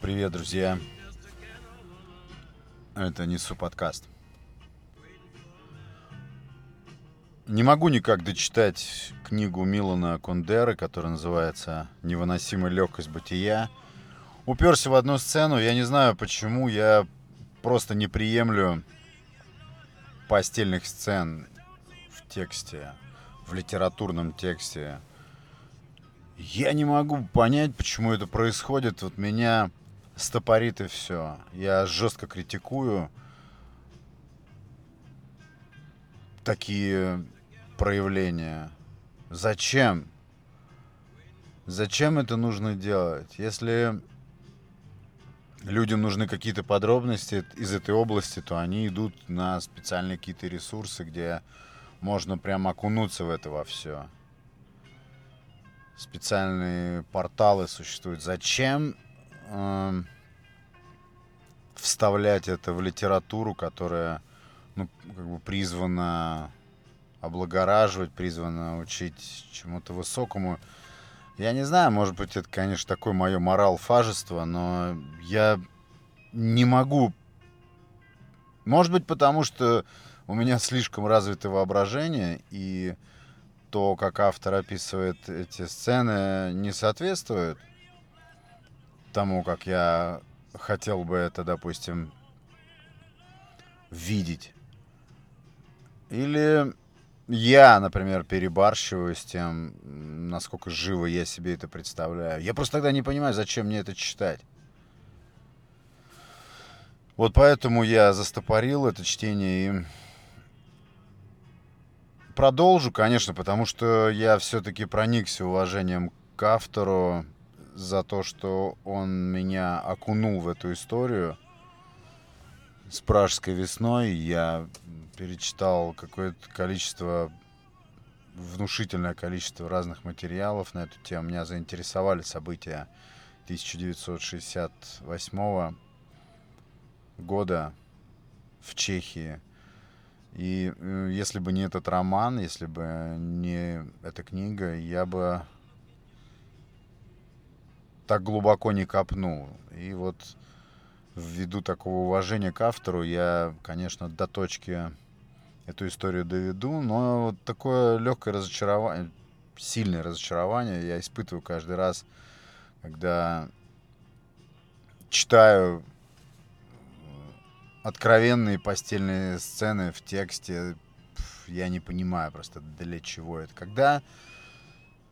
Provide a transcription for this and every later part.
Привет, друзья. Это Несу подкаст. Не могу никак дочитать книгу Милана Кондеры, которая называется «Невыносимая легкость бытия». Уперся в одну сцену, я не знаю почему, я просто не приемлю постельных сцен в тексте, в литературном тексте. Я не могу понять, почему это происходит. Вот меня стопорит и все. Я жестко критикую такие проявления. Зачем? Зачем это нужно делать? Если людям нужны какие-то подробности из этой области, то они идут на специальные какие-то ресурсы, где можно прямо окунуться в это во все. Специальные порталы существуют. Зачем э, вставлять это в литературу, которая ну, как бы призвана облагораживать, призвана учить чему-то высокому? Я не знаю, может быть, это, конечно, такое мое морал фажество, но я не могу. Может быть, потому что у меня слишком развито воображение, и то, как автор описывает эти сцены, не соответствует тому, как я хотел бы это, допустим, видеть. Или я, например, перебарщиваю с тем, насколько живо я себе это представляю. Я просто тогда не понимаю, зачем мне это читать. Вот поэтому я застопорил это чтение и продолжу, конечно, потому что я все-таки проникся уважением к автору за то, что он меня окунул в эту историю с пражской весной. Я перечитал какое-то количество, внушительное количество разных материалов на эту тему. Меня заинтересовали события 1968 года в Чехии. И э, если бы не этот роман, если бы не эта книга, я бы так глубоко не копнул. И вот ввиду такого уважения к автору я, конечно, до точки эту историю доведу, но вот такое легкое разочарование, сильное разочарование я испытываю каждый раз, когда читаю откровенные постельные сцены в тексте. Я не понимаю просто для чего это. Когда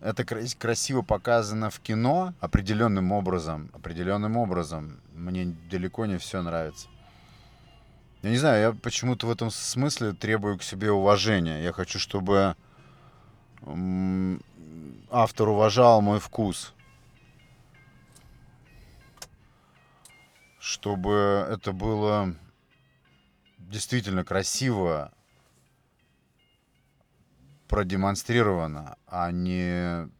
это красиво показано в кино определенным образом, определенным образом, мне далеко не все нравится. Я не знаю, я почему-то в этом смысле требую к себе уважения. Я хочу, чтобы автор уважал мой вкус. Чтобы это было действительно красиво продемонстрировано, а не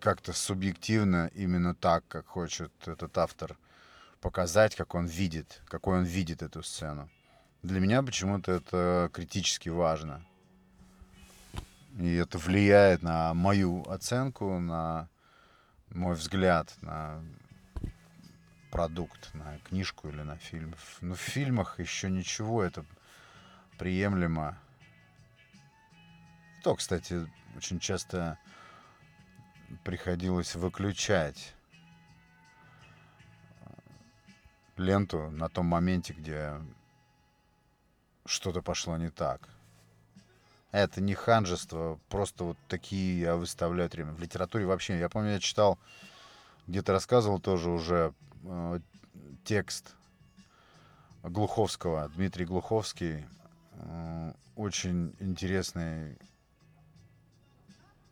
как-то субъективно именно так, как хочет этот автор показать, как он видит, какой он видит эту сцену. Для меня почему-то это критически важно. И это влияет на мою оценку, на мой взгляд, на продукт, на книжку или на фильм. Но ну, в фильмах еще ничего, это приемлемо. То, кстати, очень часто приходилось выключать ленту на том моменте, где что-то пошло не так. Это не ханжество, просто вот такие я выставляю требования. В литературе вообще, я помню, я читал, где-то рассказывал тоже уже э, текст Глуховского, Дмитрий Глуховский, э, очень интересный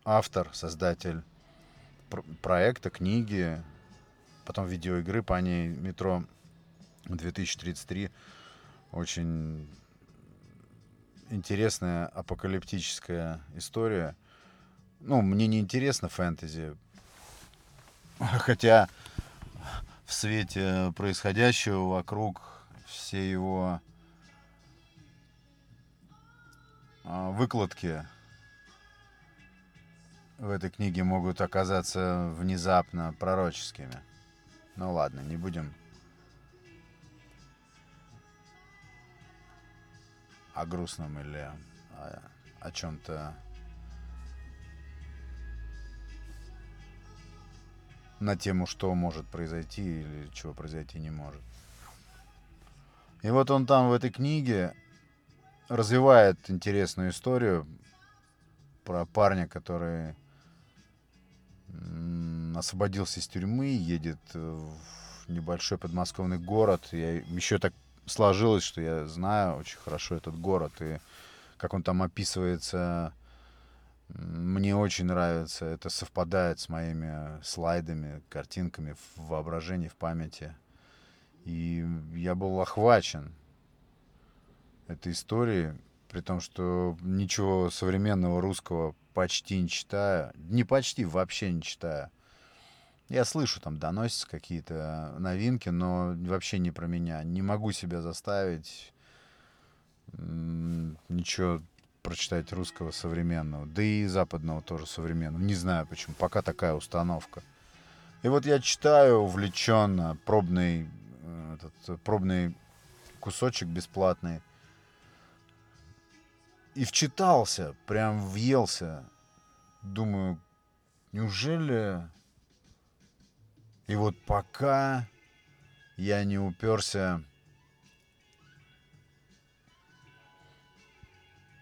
автор, создатель проекта, книги, потом видеоигры по ней «Метро 2033». Очень интересная апокалиптическая история. Ну, мне не интересно фэнтези, хотя в свете происходящего вокруг все его а, выкладки в этой книге могут оказаться внезапно пророческими. Ну ладно, не будем о грустном или о, о чем-то на тему, что может произойти или чего произойти не может. И вот он там в этой книге развивает интересную историю про парня, который освободился из тюрьмы, едет в небольшой подмосковный город. Я еще так сложилось, что я знаю очень хорошо этот город и как он там описывается мне очень нравится. Это совпадает с моими слайдами, картинками в воображении, в памяти. И я был охвачен этой историей, при том, что ничего современного русского почти не читаю. Не почти, вообще не читаю. Я слышу, там доносятся какие-то новинки, но вообще не про меня. Не могу себя заставить ничего прочитать русского современного, да и западного тоже современного. Не знаю почему, пока такая установка. И вот я читаю увлеченно пробный, э, этот, пробный кусочек бесплатный. И вчитался, прям въелся. Думаю, неужели... И вот пока я не уперся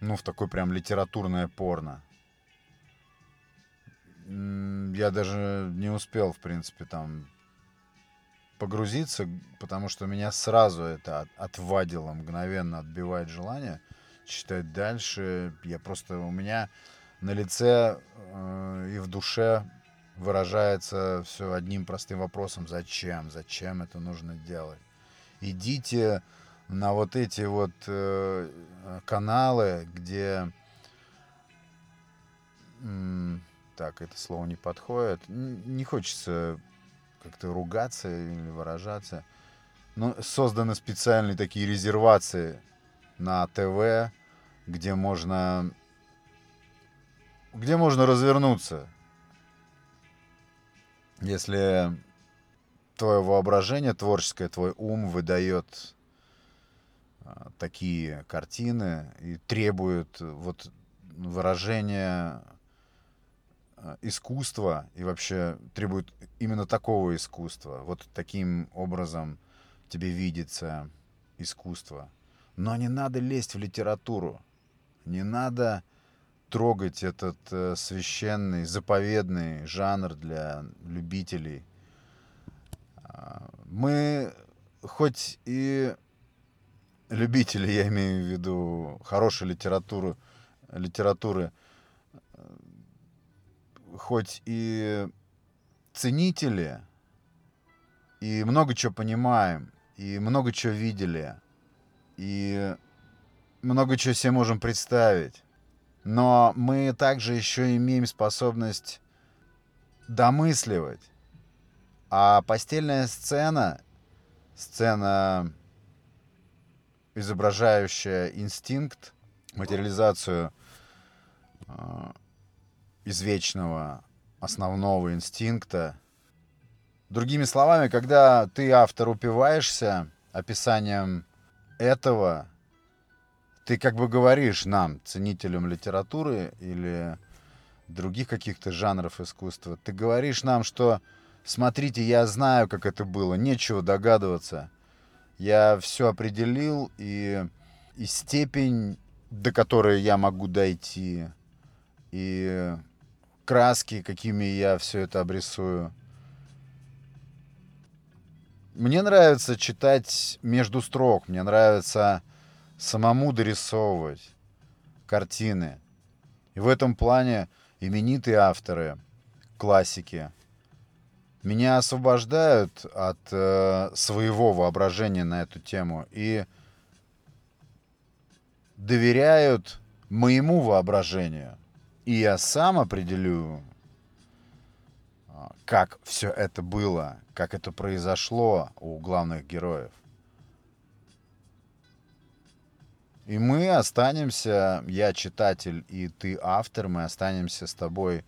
ну, в такое прям литературное порно. Я даже не успел, в принципе, там погрузиться, потому что меня сразу это отвадило, мгновенно отбивает желание читать дальше. Я просто, у меня на лице э, и в душе выражается все одним простым вопросом. Зачем? Зачем это нужно делать? Идите на вот эти вот э, каналы, где... Так, это слово не подходит. Не хочется как-то ругаться или выражаться. Но созданы специальные такие резервации на ТВ, где можно где можно развернуться. Если твое воображение творческое, твой ум выдает а, такие картины и требуют вот выражения а, искусства и вообще требуют именно такого искусства. Вот таким образом тебе видится искусство. Но не надо лезть в литературу. Не надо трогать этот э, священный, заповедный жанр для любителей. А, мы хоть и любители, я имею в виду хорошей литературы, литературы, хоть и ценители, и много чего понимаем, и много чего видели, и много чего себе можем представить. Но мы также еще имеем способность домысливать. А постельная сцена, сцена изображающая инстинкт, материализацию э, извечного основного инстинкта. Другими словами, когда ты, автор, упиваешься описанием этого, ты как бы говоришь нам, ценителям литературы или других каких-то жанров искусства, ты говоришь нам, что смотрите, я знаю, как это было, нечего догадываться – я все определил, и, и степень, до которой я могу дойти, и краски, какими я все это обрисую. Мне нравится читать между строк, мне нравится самому дорисовывать картины. И в этом плане именитые авторы, классики, меня освобождают от э, своего воображения на эту тему и доверяют моему воображению. И я сам определю, а, как все это было, как это произошло у главных героев. И мы останемся, я читатель и ты автор, мы останемся с тобой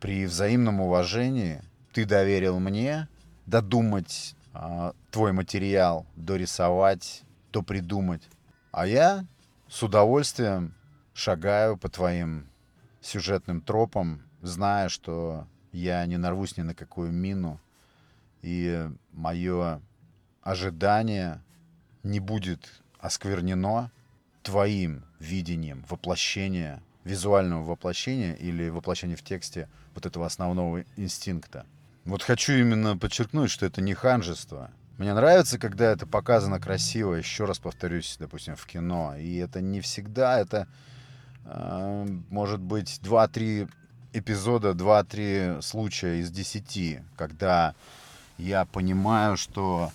при взаимном уважении – ты доверил мне, додумать э, твой материал, дорисовать, то придумать. А я с удовольствием шагаю по твоим сюжетным тропам, зная, что я не нарвусь ни на какую мину, и мое ожидание не будет осквернено твоим видением воплощения, визуального воплощения или воплощения в тексте вот этого основного инстинкта. Вот хочу именно подчеркнуть, что это не ханжество. Мне нравится, когда это показано красиво, еще раз повторюсь, допустим, в кино. И это не всегда, это э, может быть 2-3 эпизода, 2-3 случая из 10, когда я понимаю, что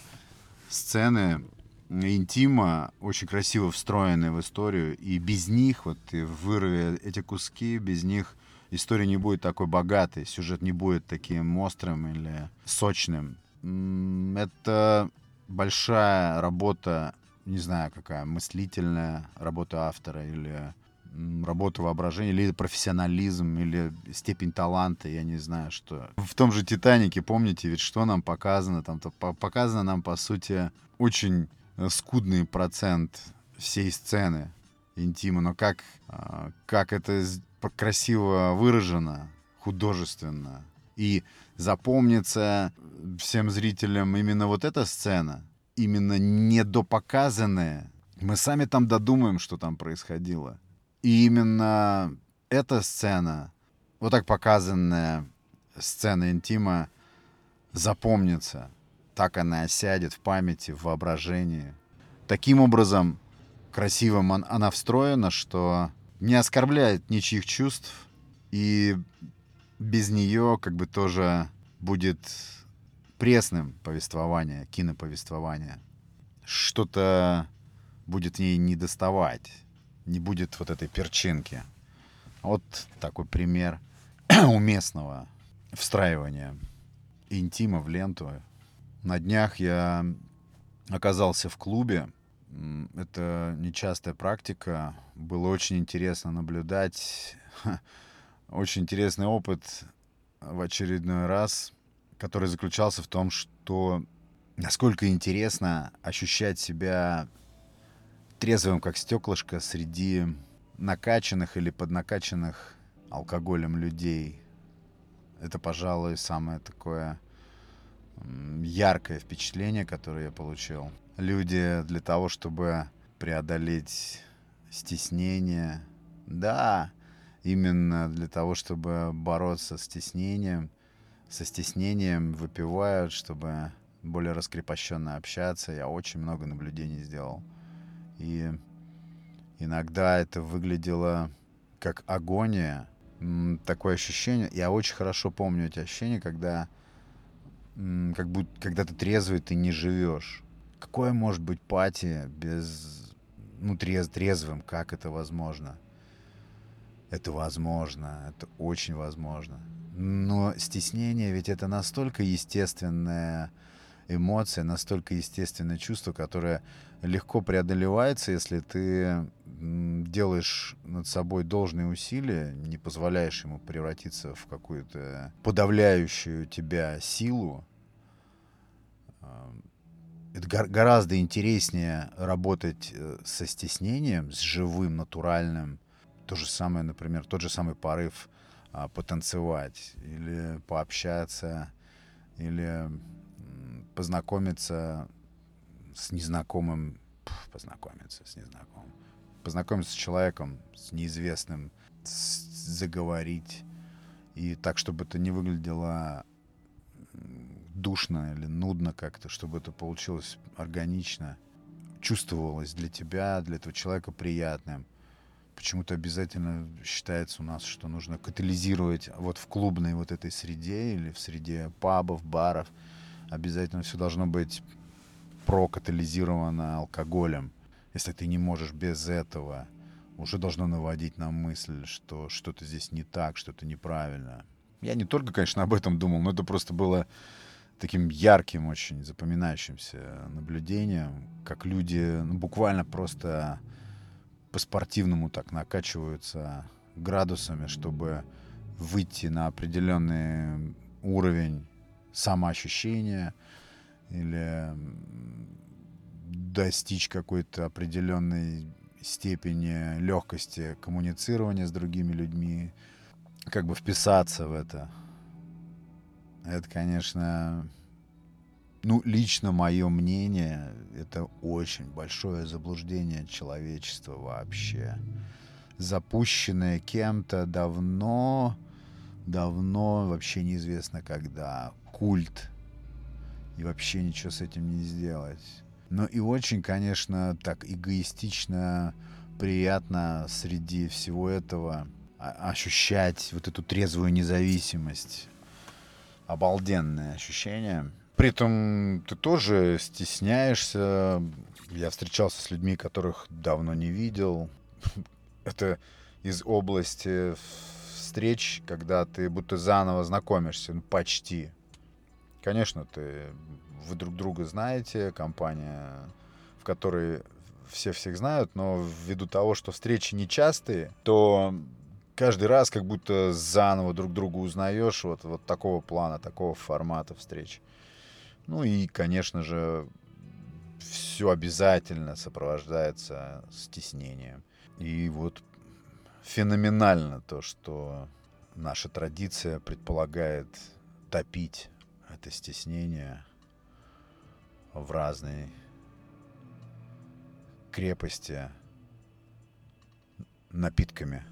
сцены интима очень красиво встроены в историю, и без них, вот вырви эти куски, без них история не будет такой богатой, сюжет не будет таким острым или сочным. Это большая работа, не знаю какая, мыслительная работа автора или работа воображения, или профессионализм, или степень таланта, я не знаю, что. В том же «Титанике», помните, ведь что нам показано? Там -то показано нам, по сути, очень скудный процент всей сцены интима, но как, а, как это красиво выражено, художественно. И запомнится всем зрителям именно вот эта сцена, именно недопоказанная. Мы сами там додумаем, что там происходило. И именно эта сцена, вот так показанная сцена интима, запомнится. Так она осядет в памяти, в воображении. Таким образом, красивым она встроена, что не оскорбляет ничьих чувств, и без нее как бы тоже будет пресным повествование, киноповествование. Что-то будет в ней недоставать не будет вот этой перчинки. Вот такой пример уместного встраивания интима в ленту. На днях я оказался в клубе. Это нечастая практика. Было очень интересно наблюдать. Очень интересный опыт в очередной раз, который заключался в том, что насколько интересно ощущать себя трезвым, как стеклышко, среди накачанных или поднакачанных алкоголем людей. Это, пожалуй, самое такое яркое впечатление, которое я получил. Люди для того, чтобы преодолеть стеснение, да, именно для того, чтобы бороться с стеснением, со стеснением выпивают, чтобы более раскрепощенно общаться. Я очень много наблюдений сделал. И иногда это выглядело как агония. Такое ощущение. Я очень хорошо помню эти ощущения, когда как будто когда ты трезвый, ты не живешь. Какое может быть пати без ну трез, трезвым, как это возможно? Это возможно, это очень возможно. Но стеснение ведь это настолько естественная эмоция, настолько естественное чувство, которое легко преодолевается, если ты делаешь над собой должные усилия, не позволяешь ему превратиться в какую-то подавляющую тебя силу. А, это гораздо интереснее работать э, со стеснением, с живым, натуральным. То же самое, например, тот же самый порыв а, потанцевать или пообщаться, или познакомиться с незнакомым, познакомиться с незнакомым, познакомиться с человеком, с неизвестным, с, заговорить. И так, чтобы это не выглядело душно или нудно как-то, чтобы это получилось органично, чувствовалось для тебя, для этого человека приятным. Почему-то обязательно считается у нас, что нужно катализировать вот в клубной вот этой среде или в среде пабов, баров – обязательно все должно быть прокатализировано алкоголем. Если ты не можешь без этого, уже должно наводить на мысль, что что-то здесь не так, что-то неправильно. Я не только, конечно, об этом думал, но это просто было таким ярким, очень запоминающимся наблюдением, как люди ну, буквально просто по-спортивному так накачиваются градусами, чтобы выйти на определенный уровень самоощущения или достичь какой-то определенной степени легкости коммуницирования с другими людьми, как бы вписаться в это. Это, конечно, ну, лично мое мнение, это очень большое заблуждение человечества вообще. Запущенное кем-то давно, давно, вообще неизвестно когда. Культ. И вообще ничего с этим не сделать. Но и очень, конечно, так эгоистично приятно среди всего этого ощущать вот эту трезвую независимость. Обалденное ощущение. При этом ты тоже стесняешься. Я встречался с людьми, которых давно не видел. Это из области встреч, когда ты будто заново знакомишься, ну, почти. Конечно, ты, вы друг друга знаете, компания, в которой все всех знают, но ввиду того, что встречи нечастые, то каждый раз как будто заново друг друга узнаешь вот, вот такого плана, такого формата встреч. Ну и, конечно же, все обязательно сопровождается стеснением. И вот феноменально то, что наша традиция предполагает топить это стеснение в разной крепости напитками.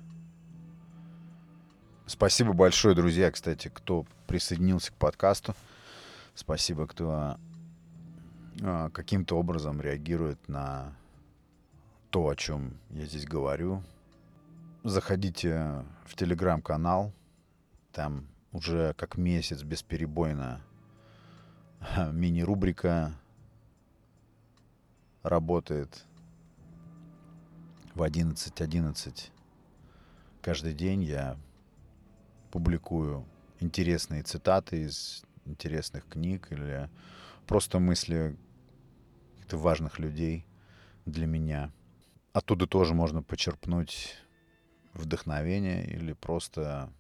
Спасибо большое, друзья, кстати, кто присоединился к подкасту. Спасибо, кто а, каким-то образом реагирует на то, о чем я здесь говорю. Заходите в телеграм-канал. Там уже как месяц бесперебойно мини-рубрика работает в 11.11. .11. Каждый день я публикую интересные цитаты из интересных книг или просто мысли каких-то важных людей для меня. Оттуда тоже можно почерпнуть вдохновение или просто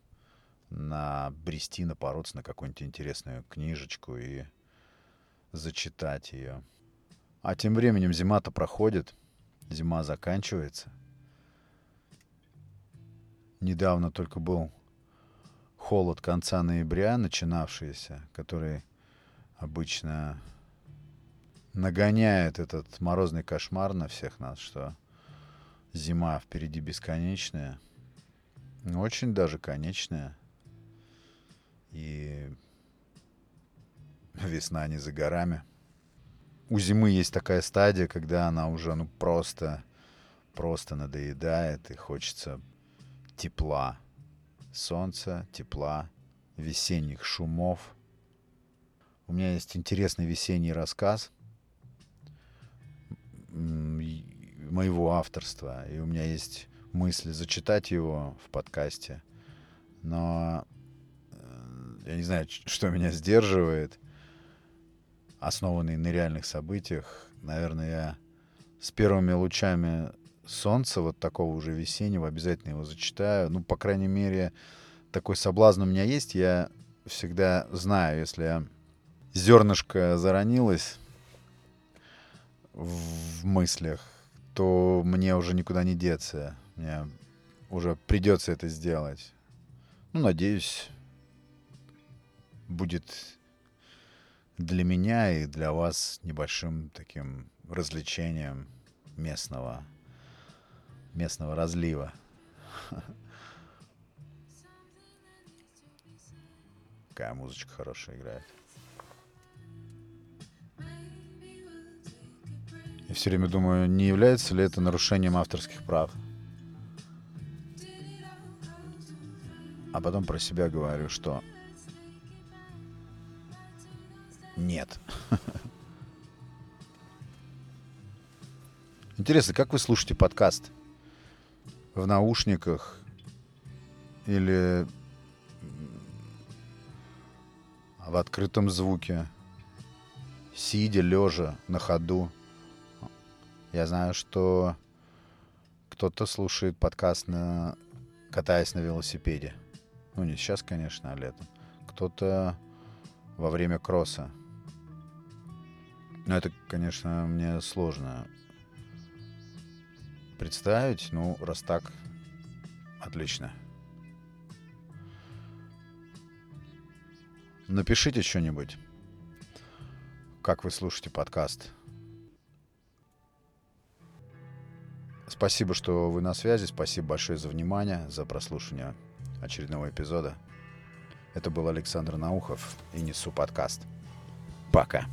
набрести, напороться на какую-нибудь интересную книжечку и зачитать ее. А тем временем зима-то проходит, зима заканчивается. Недавно только был холод конца ноября, начинавшийся, который обычно нагоняет этот морозный кошмар на всех нас, что зима впереди бесконечная, очень даже конечная. И весна не за горами. У зимы есть такая стадия, когда она уже ну просто, просто надоедает и хочется тепла солнца, тепла, весенних шумов. У меня есть интересный весенний рассказ моего авторства, и у меня есть мысли зачитать его в подкасте, но э, я не знаю, что меня сдерживает, основанный на реальных событиях. Наверное, я с первыми лучами солнца, вот такого уже весеннего, обязательно его зачитаю. Ну, по крайней мере, такой соблазн у меня есть. Я всегда знаю, если зернышко заронилось в мыслях, то мне уже никуда не деться. Мне уже придется это сделать. Ну, надеюсь, будет для меня и для вас небольшим таким развлечением местного местного разлива. Какая музычка хорошая играет. Я все время думаю, не является ли это нарушением авторских прав. А потом про себя говорю, что нет. Интересно, как вы слушаете подкаст? в наушниках или в открытом звуке, сидя, лежа, на ходу. Я знаю, что кто-то слушает подкаст, на... катаясь на велосипеде. Ну, не сейчас, конечно, а летом. Кто-то во время кросса. Но это, конечно, мне сложно представить. Ну, раз так, отлично. Напишите что-нибудь. Как вы слушаете подкаст? Спасибо, что вы на связи. Спасибо большое за внимание, за прослушивание очередного эпизода. Это был Александр Наухов и Несу подкаст. Пока.